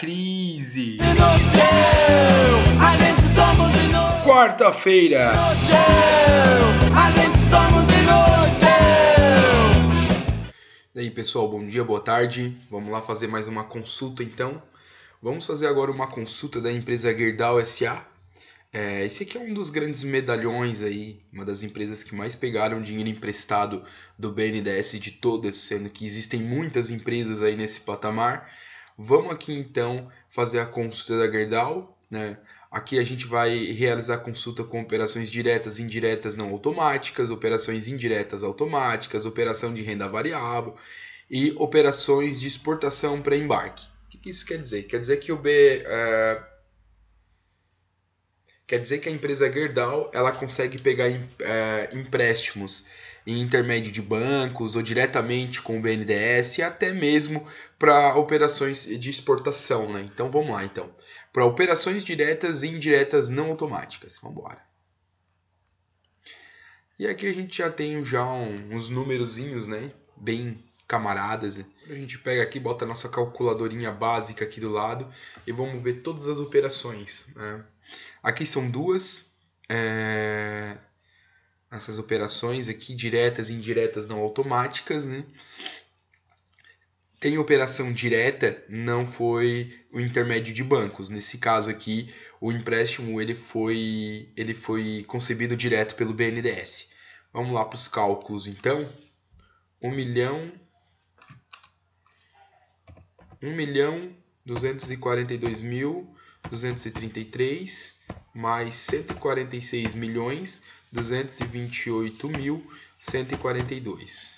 Crise. Quarta-feira. E aí pessoal, bom dia, boa tarde. Vamos lá fazer mais uma consulta então. Vamos fazer agora uma consulta da empresa Gerdau SA. É, esse aqui é um dos grandes medalhões aí, uma das empresas que mais pegaram dinheiro emprestado do BNDES de todas, sendo que existem muitas empresas aí nesse patamar. Vamos aqui então fazer a consulta da Gerdau. Né? Aqui a gente vai realizar consulta com operações diretas, indiretas não automáticas, operações indiretas automáticas, operação de renda variável e operações de exportação para embarque. O que isso quer dizer? Quer dizer que o B. Uh, quer dizer que a empresa Gerdau ela consegue pegar uh, empréstimos em intermédio de bancos ou diretamente com o BNDES e até mesmo para operações de exportação. Né? Então vamos lá então. Para operações diretas e indiretas não automáticas. Vamos embora. E aqui a gente já tem já um, uns númerozinhos, né? Bem camaradas. Né? A gente pega aqui, bota a nossa calculadorinha básica aqui do lado e vamos ver todas as operações. Né? Aqui são duas. É essas operações aqui, diretas e indiretas não automáticas, né? Tem operação direta, não foi o intermédio de bancos. Nesse caso aqui, o empréstimo ele foi, ele foi concebido direto pelo BNDES. Vamos lá para os cálculos então. 1 milhão 1 milhão 242 mil 233 mais 146 milhões 228.142.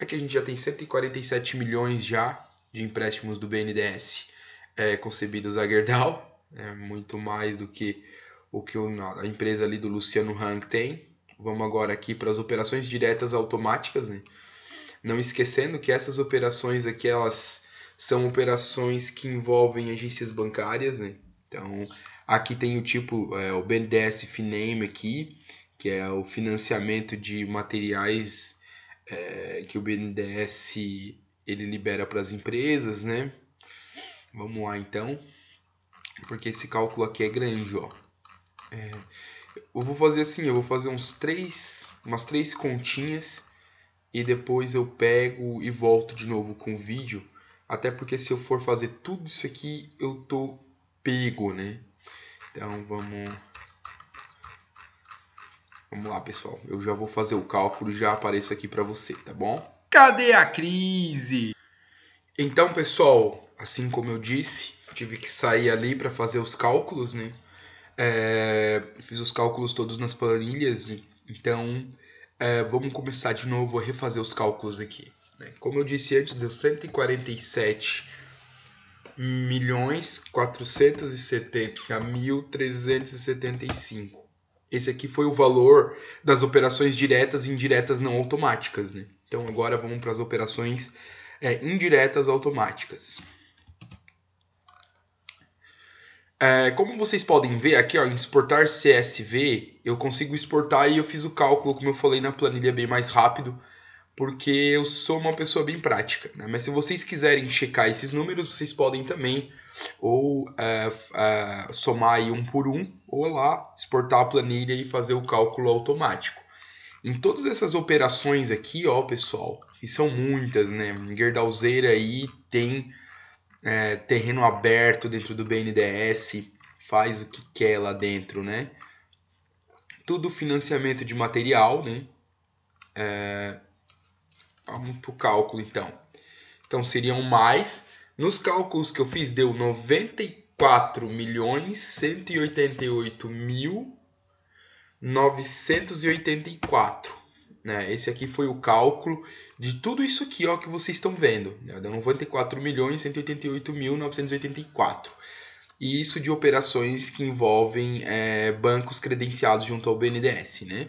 Aqui a gente já tem 147 milhões já de empréstimos do BNDES é, concebidos a Gerdau, é muito mais do que o que a empresa ali do Luciano Hang tem. Vamos agora aqui para as operações diretas automáticas, né? Não esquecendo que essas operações aqui elas são operações que envolvem agências bancárias, né? Então, aqui tem o tipo, é, o BNDES Finame aqui, que é o financiamento de materiais é, que o BNDES ele libera para as empresas, né? Vamos lá então, porque esse cálculo aqui é grande, ó. É, eu vou fazer assim, eu vou fazer uns três, umas três continhas e depois eu pego e volto de novo com o vídeo, até porque se eu for fazer tudo isso aqui eu tô pego, né? Então vamos Vamos lá, pessoal. Eu já vou fazer o cálculo e já apareço aqui para você, tá bom? Cadê a crise? Então, pessoal, assim como eu disse, tive que sair ali para fazer os cálculos, né? É, fiz os cálculos todos nas planilhas, então é, vamos começar de novo a refazer os cálculos aqui. Né? Como eu disse antes, deu 147 milhões 470 mil 375 esse aqui foi o valor das operações diretas e indiretas não automáticas. Né? Então agora vamos para as operações é, indiretas automáticas. É, como vocês podem ver aqui, ó, em exportar CSV, eu consigo exportar e eu fiz o cálculo, como eu falei na planilha, bem mais rápido, porque eu sou uma pessoa bem prática. Né? Mas se vocês quiserem checar esses números, vocês podem também ou é, é, somar aí um por um, ou lá exportar a planilha e fazer o cálculo automático. Em todas essas operações aqui, ó, pessoal, que são muitas, né? Gerdauzeira aí tem é, terreno aberto dentro do BNDES, faz o que quer lá dentro, né? Tudo financiamento de material, né? É, vamos para o cálculo então. Então seriam mais nos cálculos que eu fiz, deu 94 milhões 188 mil 984. Né? Esse aqui foi o cálculo de tudo isso aqui ó, que vocês estão vendo. Né? Deu 94 milhões 188 mil 984. E isso de operações que envolvem é, bancos credenciados junto ao BNDES. Né?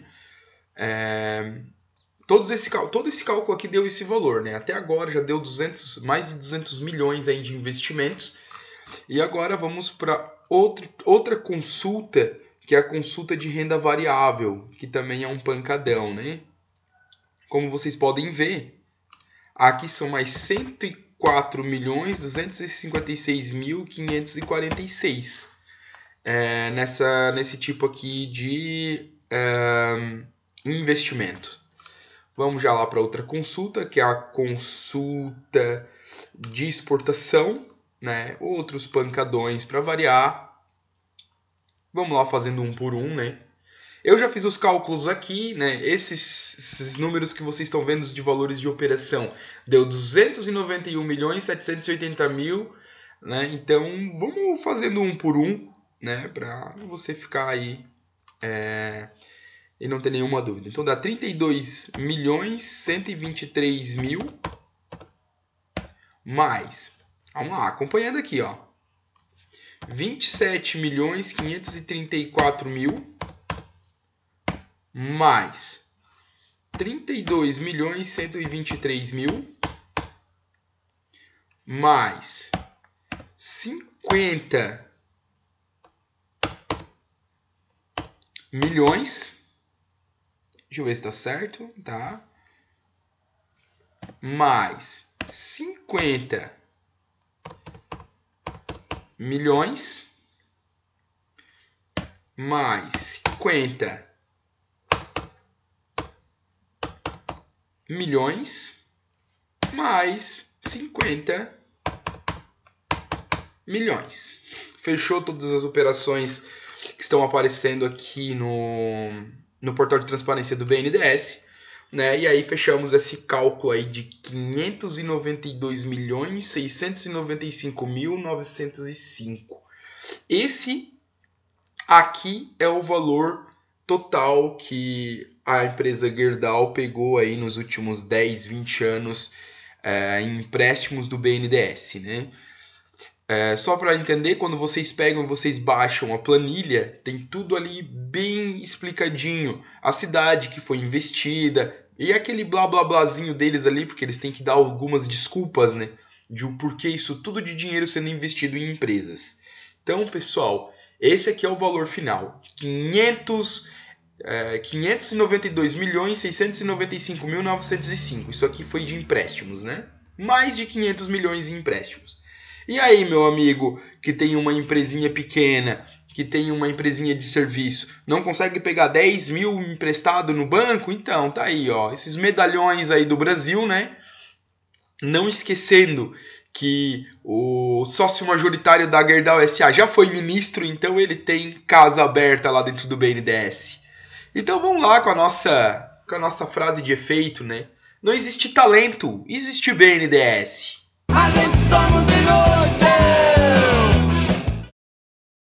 É, todos esse, todo esse cálculo aqui deu esse valor, né? Até agora já deu 200, mais de 200 milhões aí de investimentos. E agora vamos para outra consulta, que é a consulta de renda variável, que também é um pancadão, né? Como vocês podem ver, aqui são mais 100, 104.256.546 é, nessa, nesse tipo aqui de é, investimento. Vamos já lá para outra consulta, que é a consulta de exportação, né? Outros pancadões para variar. Vamos lá fazendo um por um, né? Eu já fiz os cálculos aqui, né? Esses, esses números que vocês estão vendo de valores de operação deu 291 milhões 780 mil, né? Então vamos fazendo um por um, né? Para você ficar aí é, e não ter nenhuma dúvida. Então dá 32 milhões 123 mil mais, vamos lá, acompanhando aqui, ó, 27 milhões 534 mil mais 32 milhões 123 mil mais 50 milhões. Deixa eu ver se está certo, tá? Mais 50 milhões mais 50 milhões mais 50 milhões. Fechou todas as operações que estão aparecendo aqui no, no portal de transparência do BNDES. Né? E aí fechamos esse cálculo aí de 592 milhões 695 mil 905. Esse aqui é o valor total que a empresa Gerdau pegou aí nos últimos 10, 20 anos é, em empréstimos do BNDES, né? É, só para entender, quando vocês pegam, vocês baixam a planilha, tem tudo ali bem explicadinho. A cidade que foi investida e aquele blá blá blázinho deles ali, porque eles têm que dar algumas desculpas, né? De o porquê isso tudo de dinheiro sendo investido em empresas. Então, pessoal, esse aqui é o valor final. 500 é, 592 milhões 695 mil 905. Isso aqui foi de empréstimos, né? Mais de 500 milhões em empréstimos. E aí, meu amigo, que tem uma empresinha pequena, que tem uma empresinha de serviço, não consegue pegar 10 mil emprestado no banco? Então, tá aí, ó, esses medalhões aí do Brasil, né? Não esquecendo que o sócio majoritário da Gerdau SA já foi ministro, então ele tem casa aberta lá dentro do BNDES. Então vamos lá com a nossa com a nossa frase de efeito, né? Não existe talento, existe BNDES. A gente somos de noite.